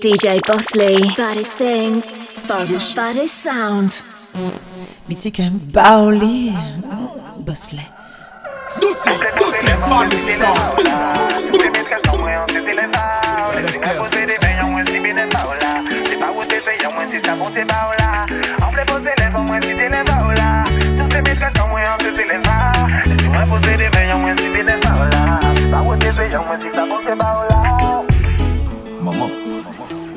DJ Bosley, baddest thing, baddest, baddest sound. Musique un baoli, Bosley.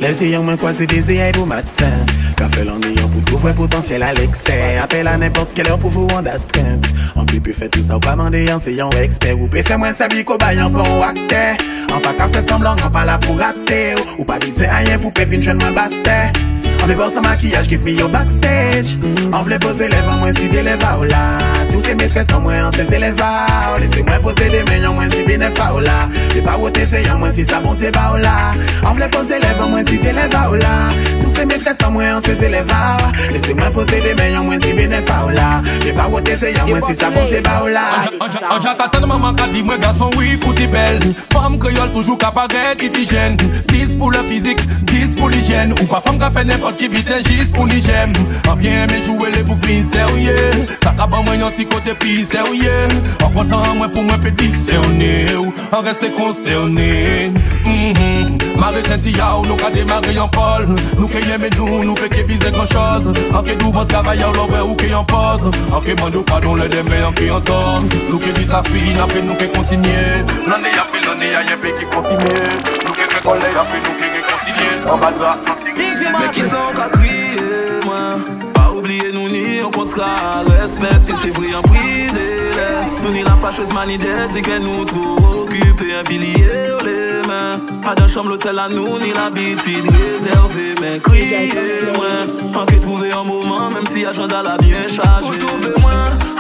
Lev se yon mwen kwa se deze yay pou matin. Ka fe lan yon pou tou vwe potansyel al ekse Apel a nepot ke lor pou vou an das trent An ki pe fe tout sa ou pa mande yon se yon eksper Ou pe se mwen sabi ko bayan pou akte An pa ka fe semblan, an pa la pou rate Ou pa bise ayen pou pe vin jen mwen baste An vle bor sa makiyaj, give me yo backstage. An vle pose leva, mwen si de leva ou la Si ou se metres an mwen an se se leva ou Lese mwen pose de men, yon mwen si bine fa ou la De pa wote se yon mwen si sa bonte ba ou la An vle pose leva, mwen si de leva ou la Si ou se metre san mwen an se se leva Lese mwen pose de men yon mwen si bene fa ou la. Ye pa wote se yon mwen si sa bon bonte ba ou la. Anja tatan maman ka di mwen gason oui fouti bel. Femme kriol toujou ka paret itijen Dis pou le fizik, dis pou l'hijen Ou pa femme ka fe nepot ki biten jis pou ni jem An bien men joue le boukli se ou ye Sa ka ban mwen yon ti kote pi se ou ye An kontan mwen pou mwen pedi se ou ne An reste konsterne Mh mh Mare sentia ou nou ka demare yon kol Nou ke yeme nou, nou peke bize gran choz Anke dou vant travaya ou lorwe ou ke yon poz Anke bandou padon le deme, anke yon zon Nou ke visa fin, apre nou ke kontinye Lane apre lane a yeme ki kontinye Nous ke fe kole apre nou ke ke kontinye An badra, Mè ki san ka kriye ni yon kontra Respekt, nous ni la fâcheuse manie d'être C'est qu'elle nous trop occupés Un pilier les mains. Pas d'un chambre l'hôtel à nous Ni l'habitude réservée Mais crier, moi En que trouver un moment Même si agenda l'a bien chargé. Vous trouvez-moi un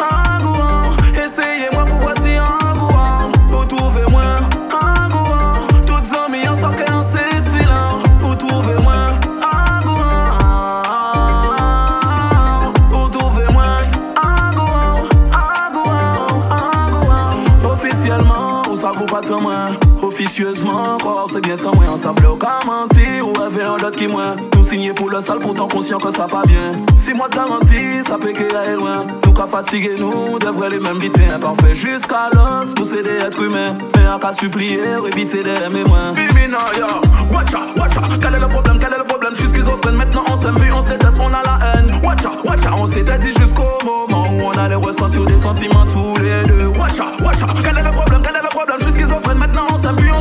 ou ça c'est bien sans moyen Ça fleur qu'à mentir, ou avait un autre qui moins Nous signer pour le sale, pourtant conscient que ça pas bien. Si moi garantie, ça peut qu'elle aille loin. Nous qu'à fatiguer, nous, devrait les mêmes vite Imparfait jusqu'à l'os, pour c'est des êtres humains. Mais à qu'à supplier, éviter des mémoires. Criminal, yo, watch out, watch out Quel est le problème, quel est le problème, je suis schizophrène Maintenant on s'aime plus, on se déteste, on a la haine. Watch out, watch out, on s'était dit jusqu'au moment Où on allait ressentir des sentiments tous les deux. Watch out, watch out, quel est le problème, quel est le problème, je suis schizophrène Maintenant on s'aime plus, on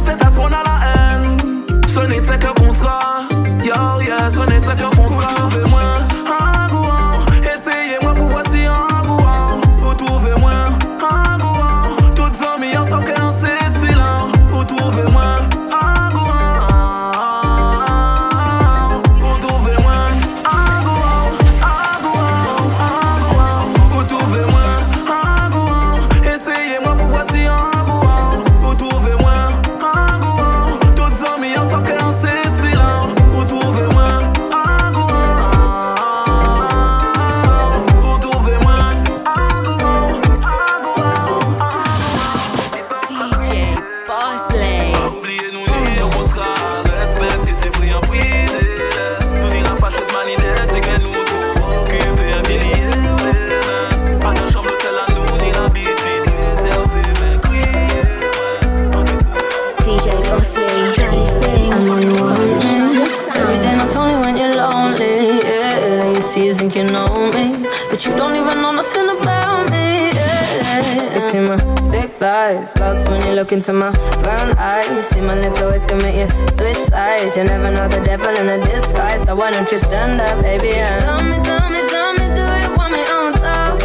thighs, lost when you look into my brown eyes. You see my little ways can make you switch sides. You never know the devil in a disguise, so why don't you stand up, baby? And tell me, tell me, tell me, do you want me on top?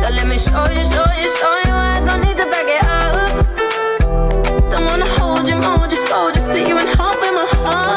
So let me show you, show you, show you. I don't need to back it up. Don't wanna hold you, mold you, scold you, split you in half with my heart.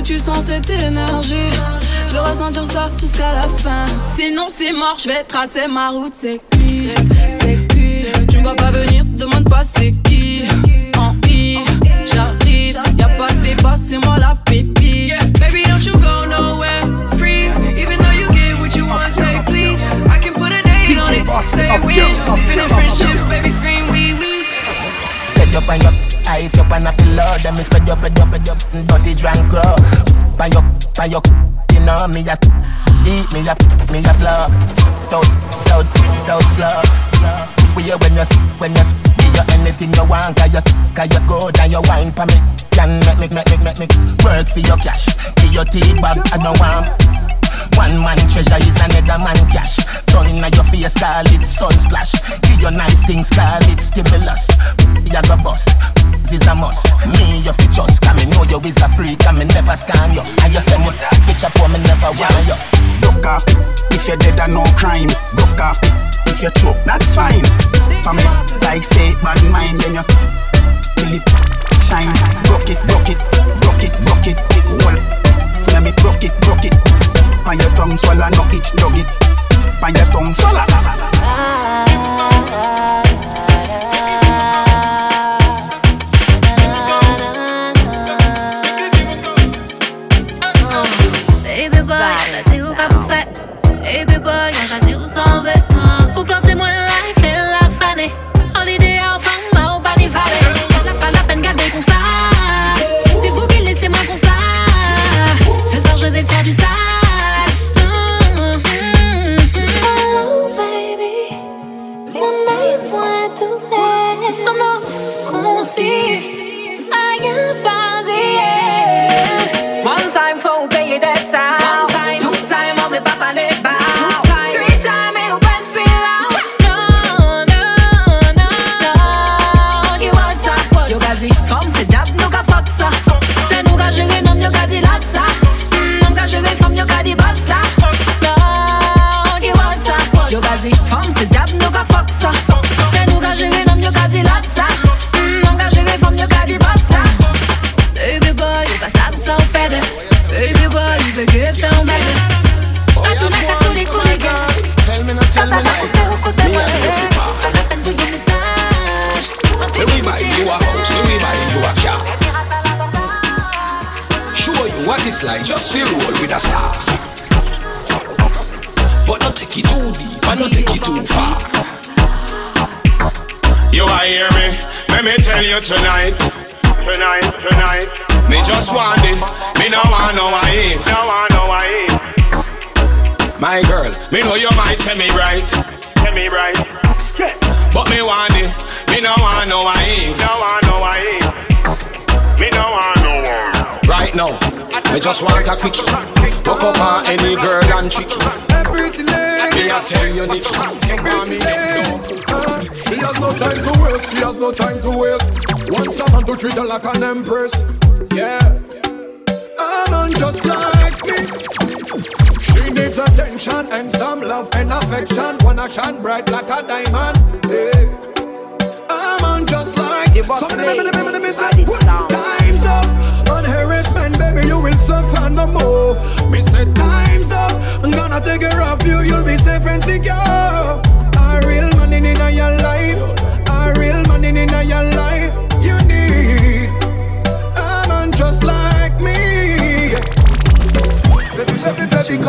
Que tu sens cette énergie Je veux ressentir ça jusqu'à la fin. Sinon c'est mort, je vais tracer ma route. C'est qui? C'est qui? Tu ne dois pas venir, demande pas c'est qui. En I, j'arrive, y a pas de débat, c'est moi la pépite. Baby, don't you go nowhere. Freeze, even though you get what you want, say please. I can put a date on it. Say we, spin a friendship, baby, scream we we. Set up Ice up on a pillow, then me spread up, spread up, spread up, dirty drunk girl. Buy up, buy up, you know me a eat me a me a flow. Don't, don't, don't slow. We you when you when you give you anything you want, cause you cause you go down your wine for me. Can make me make me make me work for your cash. Give your tea bag, I don't want. One man treasure is another man cash. Turn in your face, call it sun splash. Give your nice things, call it stimulus. You go bust is a must. Me, you fit trust, come me know you is a freak, come me never scam you. And you send me picture for me never want you. Broke off, if you're dead and no crime. Broke off, if you choke, that's fine. For me, like say, bad mind, then you till it shine. Broke it, broke it, broke it, broke it. Well, let me broke it, broke it. On your tongue swallow, no itch, dog it. On your tongue swallow. Ah, 20 me tonight. Tonight, tonight. Me just want it. Me no want no wife. No want no wife. My girl, me know you might tell me right. Tell me right. Yeah. But me want it. Me no want no wife. No want no wife. Me no want no one. Right now. Me just want a quickie. Fuck up on any girl and tricky. Me I tell you the Nick. She has no time to waste. She has no time to waste. Once a man to treat her like an empress. Yeah. A man just like me. She needs attention and some love and affection. Wanna shine bright like a diamond. Yeah. A man just like. Some of them, me time's up baby, you will suffer no more. Me say time's up, I'm gonna take care of you, you'll be safe and secure.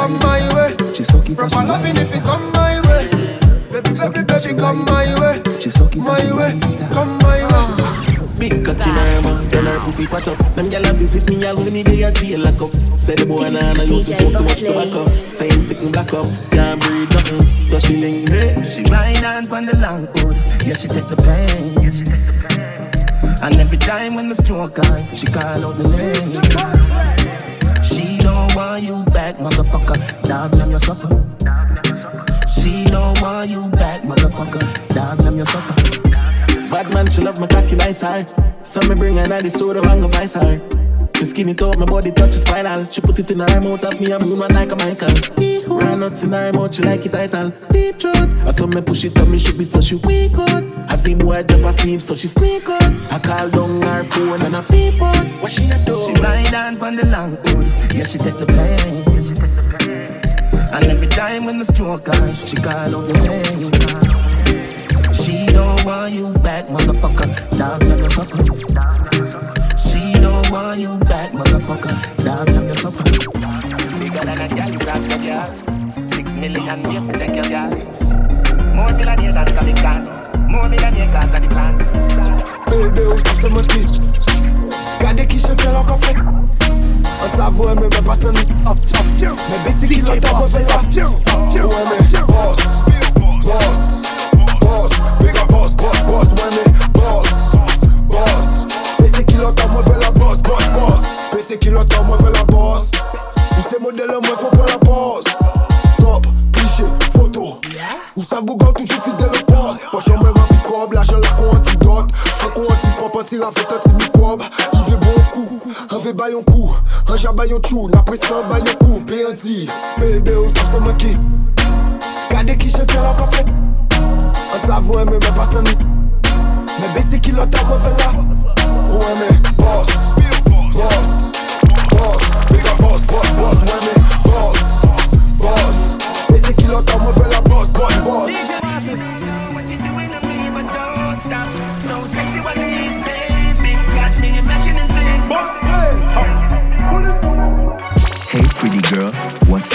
Come my way. She suck it, proper loving if you come my way. Baby, baby, baby, come my way. She suck it, my way, come my way. Ah. Big cocky in her mouth, then her pussy fat up. Them gyal a visit me all when me day a jail lock up. Say the boy nah nah used to smoke too much tobacco. Say him sick and black up, can't breathe nothing. So she link hey. She ride on pon the long hood, yeah she take the pain. Yeah, she take the pain. And every time when the stroke on, she call out the name. She don't want you back, motherfucker. Dog, them your suffer. She don't want you back, motherfucker. Dog, them your suffer. Bad man, she love my cocky nice hard. So me bring her to the store and go vice her. She skin it up, my body touch is spinal. She put it in her mouth, up me a moon one like a Michael. Run nuts in her mouth, she like it title. Deep throat. I saw me push it up, me shoot it so she weak out. I see boy drop asleep, so she sneak out. I call down her phone and I peep out. What she a do? She on the long board. Yeah, she take the pain. And every time when the stroke on, she call out the name. She don't want you back, motherfucker. Dog, I'm your sucker. She want you back, motherfucker. Dog, I'm your sucker. Bigger than a gal is your girl. Six million years me take your girl. More millionaire than Con. More millionaire cause of the plan. Bébé, où ça fait mon titre Gardez qui chante leur café On s'avoue, mais pas son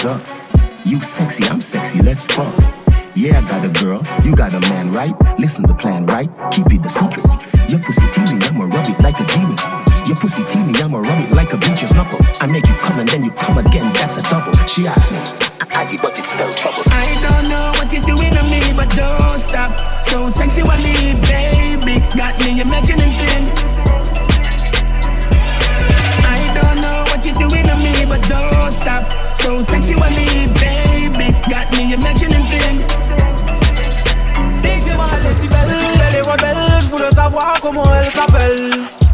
up? You sexy, I'm sexy, let's fuck. Yeah, I got a girl, you got a man, right? Listen to the plan, right? Keep it a secret. Your pussy teeny, I'ma rub it like a genie. Your pussy teeny, I'ma rub it like a bleacher's knuckle. I make you come and then you come again, that's a double. She asked me, Addy, but it spell trouble. I don't know what you're doing to me, but don't stop. So need, baby. Got me imagining things. But don't stop. So sexy, need, baby. Got me imagining things. Elle est si belle, elle est je voulais savoir comment elle s'appelle.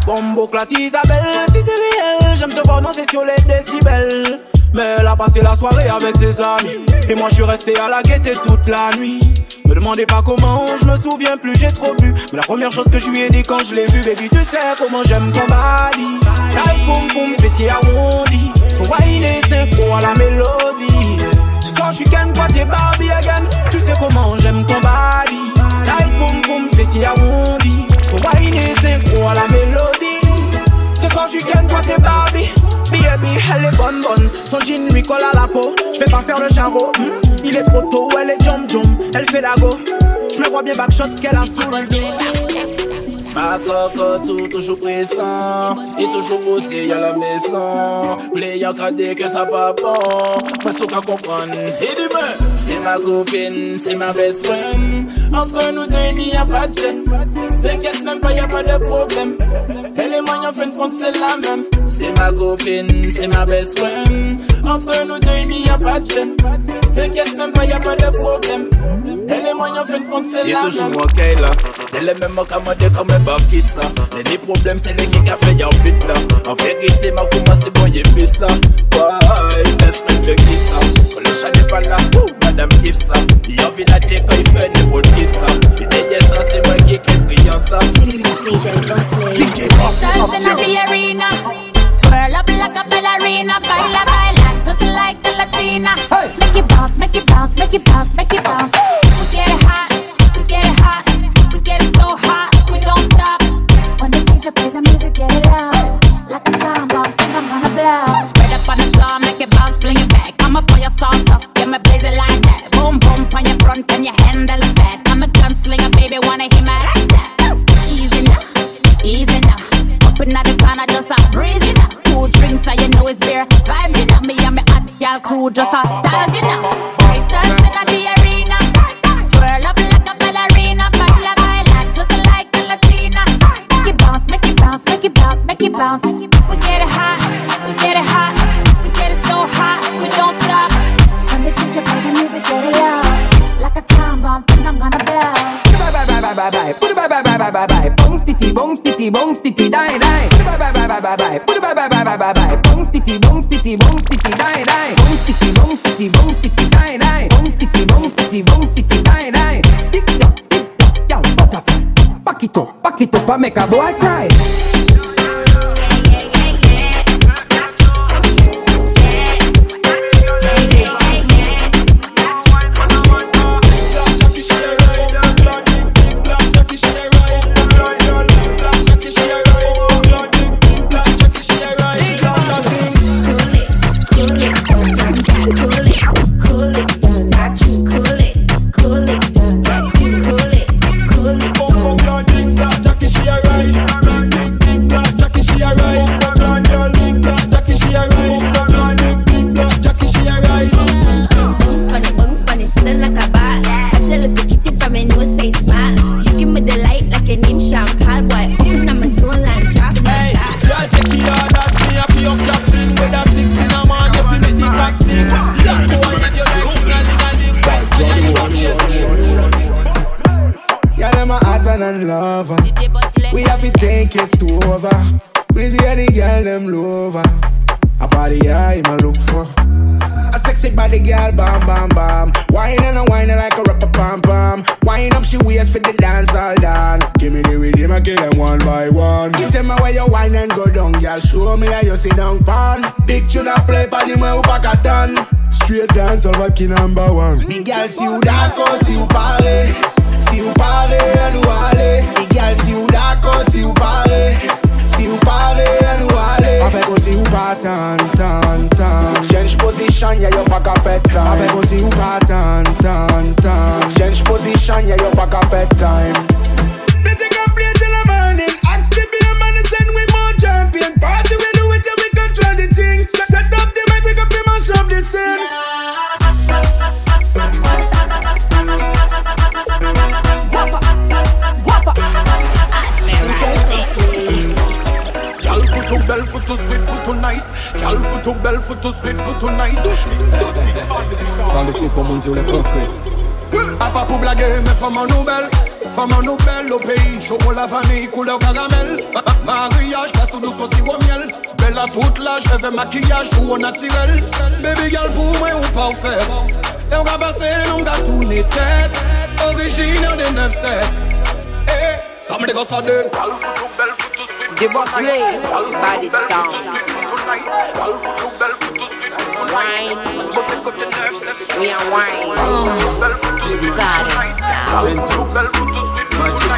Bombo Clat Isabelle, si c'est réel, j'aime te danser sur les décibels. Mais elle a passé la soirée avec ses amis. Et moi je suis resté à la gaieté toute la nuit. Me demandez pas comment, je me souviens plus, j'ai trop bu. Mais la première chose que je lui ai dit quand je l'ai vu, baby, tu sais comment j'aime ton body. Tight boum boum, fessier arrondi. Wine est synchro à la mélodie. Ce soir, je suis ken, toi t'es Barbie again. Tu sais comment j'aime ton body. Tight boum boum, fessier arrondi. Son wine est synchro à la mélodie. Ce soir, je suis ken, toi t'es Barbie. Baby, elle est bonne bonne, son jean lui colle à la peau. Je vais pas faire le charreau, hmm? il est trop tôt, elle est jump jump, elle fait la go. Je me vois bien backshot ce qu'elle a sous Ma cocotte toujours pressant Et toujours bossé y'a la maison. Play en cadet que ça pas bon. Moi ce qu'à comprendre. Et dis-moi C'est ma copine, c'est ma best friend. Entre nous deux il n'y a pas de gêne. T'inquiète même pas y'a pas de problème. Elle et moi en fin de compte c'est la même. C'est ma copine, c'est ma best friend. Entre nous deux il n'y a pas de gêne. T'inquiète même pas y'a pas de problème Elle et moi en fin de compte c'est la même toujours ok là Elle est même accommodée comme un bab qui ça Les ni problème c'est les qui a fait y'a but là En vérité ma commencé bon y'a plus ça Ouais, laisse-moi de qui ça Quand le chat n'est pas là, ouh, madame kiffe ça Il a envie d'acheter quand il fait n'importe qui ça Et derrière ça c'est moi qui est brillant ça Dancing at the arena. Twirl up like a ballerina. Baila, baila, just like a Latina. Make it bounce, make it bounce, make it bounce, make it bounce. We titty, bounce titty, die die. It bye bye bye bye bye bye. Bye bye bye bye bye bye. Bounce titty, bounce titty, bounce titty, die die. Bounce titty, bounce titty, bounce titty, die die. Bounce titty, bounce titty, bounce titty, die die. Tick tock, tick tock, y'all butterfly. Back it up, back it up, and make a boy cry. Straight dance, all vibe number one. The see you dark, oh, see you chocolat vanille, couleur caramel. Mariage, douce miel. Belle à toute l'âge, je fais maquillage au naturel. Baby girl pour moi ou pas au. Et on va passer, on va tourner tête. Originaire des 9-7. Eh, ça me dégosse à deux. The Body Sound Wine We are wine Body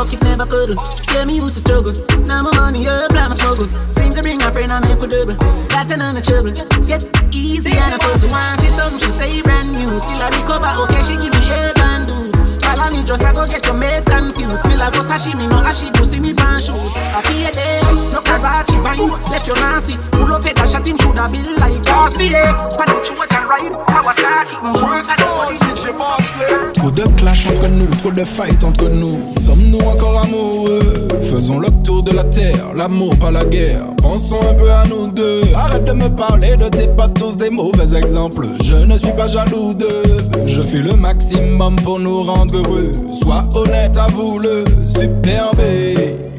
It, never could. Tell me used to struggle. Now my money up, like my struggle. Seem to bring my friend, I make for double. Got of trouble. Get easy and a pussy. Once she something, she say brand new. Still I recover, okay, she give me a bandu. Follow me, just I go get your mates confused. Feel like go sashimi, no ashibu, see me pan shoes. I feel it, no Karachi vines, left your Nancy. Pull up a dash at him, should have been like Cosby. Why don't you watch and ride? Kawasaki, Trop de clash entre nous, trop de fight entre nous. Sommes-nous encore amoureux? Faisons le tour de la terre, l'amour pas la guerre. Pensons un peu à nous deux. Arrête de me parler de tes pas tous des mauvais exemples. Je ne suis pas jaloux d'eux. Je fais le maximum pour nous rendre heureux. Sois honnête, avoue-le, super B.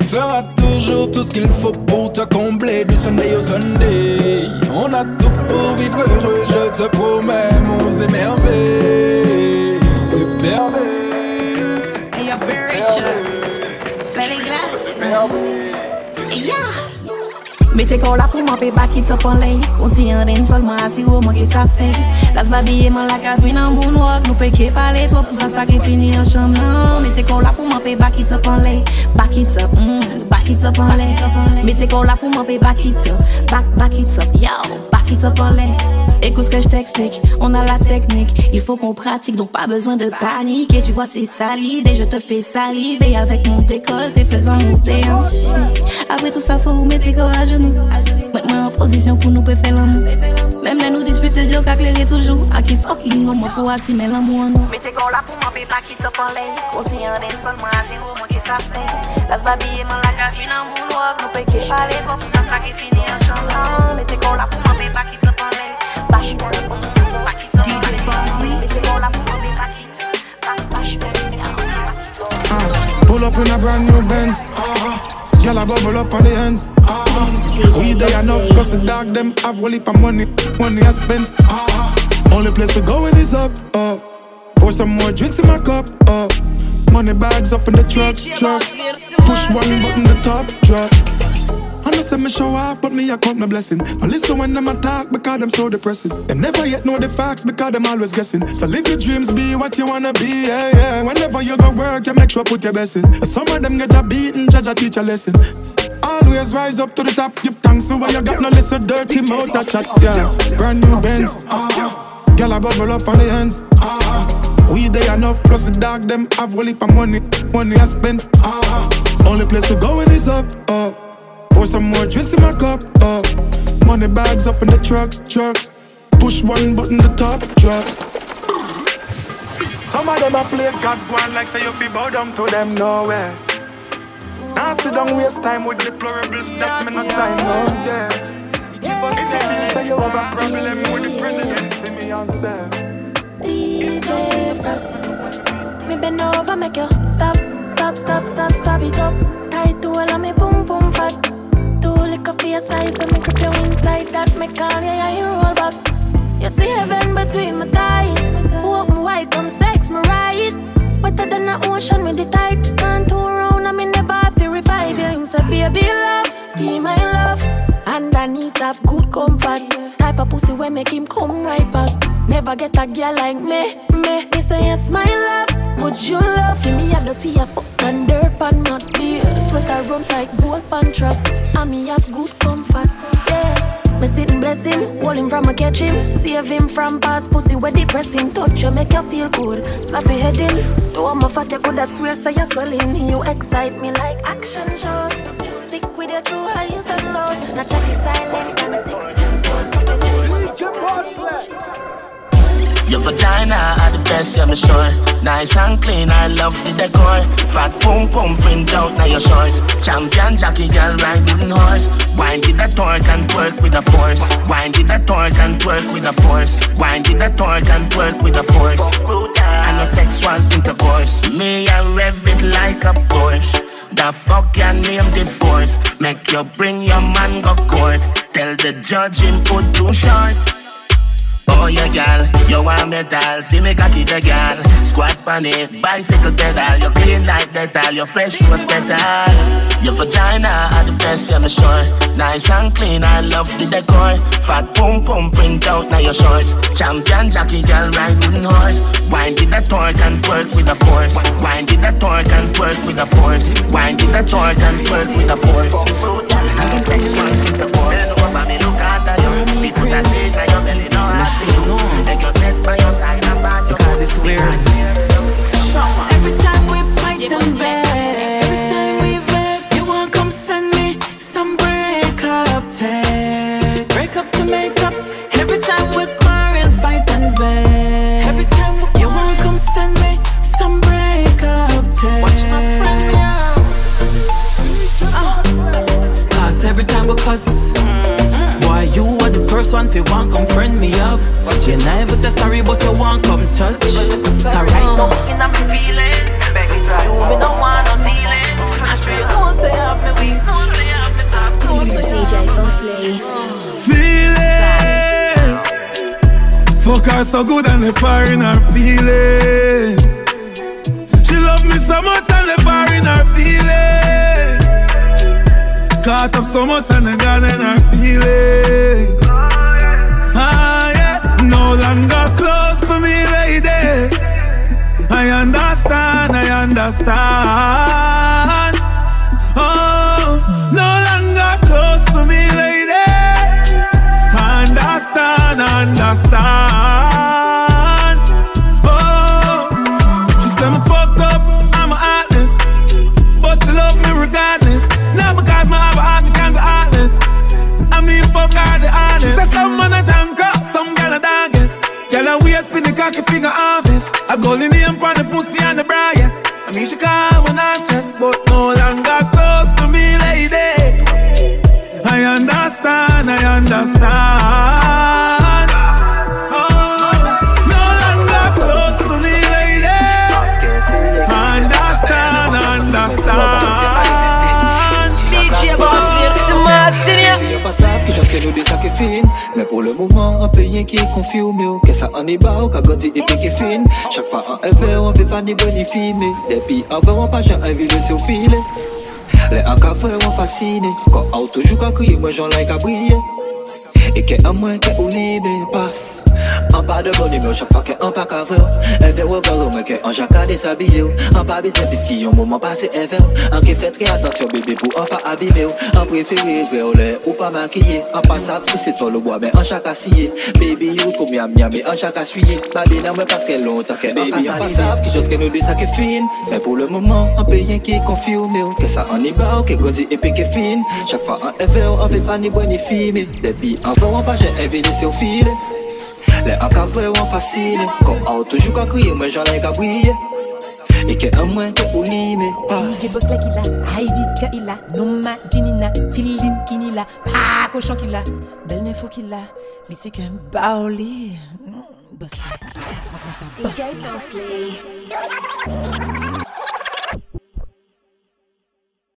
Fera toujours tout ce qu'il faut pour te combler du Sunday au Sunday. On a tout pour vivre heureux, je te promets, mon émerveille. Super B. Hey. Belly glass. Mete Bete kola pou mwen pe baki top an ley. Konsiyen den sol mwen asiro mwen ke sa fe. Las babye man la ka kabwi nan moun wak. Nou pe ke pale so pou sa sa ke fini an chanm nan. Mete Bete kola pou mwen pe baki top an ley. Baki top, mmm mm, baki top an lay Mete kon la pou mwen pe baki top Back, baki top, yo, baki top an lay Écoute ce que je t'explique, on a la technique. Il faut qu'on pratique, donc pas besoin de panique Et tu vois c'est ça l'idée, je te fais saliver. Avec mon décolleté faisant monter en Après tout ça faut mettre tes corps à genoux. Mets-moi en position pour nous faire l'amour. Même les nous de Dieu toujours. À qui fucking non, moi faut attimer l'amour. Mais c'est qu'on là pour m'en pas qui top en l'air. Aussi en l'air seulement à zéro, moi qui ça. La babille m'en la ça, en chantant. Mais pour m'en pas qui top pas Pull up in Girl, I bubble up on the ends. We they enough, plus the dog them have one heap of money, money I spend. Only place we going is up, up. Pour some more drinks in my cup, up. Money bags up in the truck, trucks. Push one button, the top drops. I know say me show off, but me I count my blessing. Now listen when them attack because them so depressing. Them never yet know the facts because them always guessing. So live your dreams, be what you wanna be, yeah, yeah. Whenever you go work, you make sure put your best in. Some of them get a beating, judge a teach a lesson. Always rise up to the top, give thanks for what you got. No listen dirty mouth that chat, yeah. Brand new Benz, uh-huh. Girl, I bubble up on the ends. Uh-huh. We they enough, plus the dog them have a heap of money, money I spend. Uh-huh. Only place to go going is up, up. Pour some more drinks in my cup, up. Money bags up in the trucks, trucks. Push one button, the top drops. Some of them a play God one like say you fi bow down to them nowhere. Now sit down waste time with deplorable stuff, me no time no there. If you feel say you have a problem with the presidency, me answer. DJ Frost. Me bend over, make you stop, stop, stop, stop, stop it up. Tight to all of me, boom, boom, fat. Liquor for your size, so me grip you inside that. Me call you, yeah, you roll back. You see heaven between my thighs. Walk me white, come sex me right. Wetter than the ocean with the tide. Can't turn around, I'm in the bar to revive you. Him say, baby, love, be my love. And I need to have good comfort. Type of pussy where make him come right back. Never get a girl like me, me. Me say yes, my love. Would you love Give me a dirty a fuck and dirt pan not beer. Sweat I run like bolt pan trap. And me have good comfort, yeah. Me sit and bless him, hold him from a catch him, save him from past pussy where depressing. Touch you make you feel good. Slap your headings. Do I'm a fat you coulda swear say you're swelling. You excite me like action shows. Stick with your true highs and lows. Not chatty silent and sixteen Your vagina best, yeah, me sure. Nice and clean, I love the decor. Fat pum pum print out now your shorts. Champion jockey girl riding horse. Wind with the torque and twerk with the force. Wind with the torque and twerk with the force. Wind with the torque and twerk with the force. And a sexual intercourse. Me, I rev it like a Porsche. The fuck your name the force. Make you bring your man go court. Tell the judge him put too short. Oh yeah, gal, you want metal, see me cocky the gal. Squat pan it, bicycle pedal. You clean like dental, you fresh was better. Your vagina are the best, yeah, me sure. Nice and clean, I love the decor. Fat pum pum print out now your shorts. Champion jockey girl riding horse. Wind with the torque and twerk with the force. Wind with the torque and twerk with the force. Wind with the torque and twerk with the force. And the sex one with the force. Over me look at you, me put a seat on your belly, no I see. Take your set by your side and back. Because it's weird. Every time we fight and beg, are the one fi want come friend me up. But you never say sorry, but you want come touch. Cause right oh. now, inna me feelings, baby, you me no want no dealing. I sure you know say have me weak, know say have me soft, know say I have Feeling Fuck her so good and the fire in her feelings. She love me so much and the fire in her feelings. Caught up so much and the gun in her feelings me I understand, I understand cocky finger harvest. I go in name for the pussy and the briars. I mean, she call when I stress, but no longer close to me, lady. I understand, I understand. Nous Mais pour le moment, un rien qui est confirmé Que ça en est bas, qu'a grandi et piqué fine. Chaque fois en ever, on fait pas ni bonifie Mais depuis avant, on pas j'ai envie de se filer Les encafés ont fasciné Quand on toujours qu'à crier, moi j'en like à briller E ke an mwen ou libe pas An pa de boni mwen chak fa ke an pa kave ou E ve ou gare ou mwen ke an jaka desabye ou ki yon mouman pase e ve ou An ke fet re atansyon bebe pou an pa abime ou ou le si se an chaka siye Baby ou tro miam miam men an chaka suye Babi nan mwen paske lontan ke an ka salive Ki jotre de fin Men pou le mouman an pe yen ki konfirme ou Ke sa ou fin Chak fa an eve ou an ve ni ni Vão abaixar é ver seu filho Le akavè wan fasine Kon a ou toujou ka kriye mwen jan le gabriye E ke an mwen ke ou li me pas Ige bos la ki la, Heidi ka ila Noma jinina, filin inila. Pa kochon ki la, bel nefo ki la Mi se ken ba ou li hmm, Bos la DJ Bosley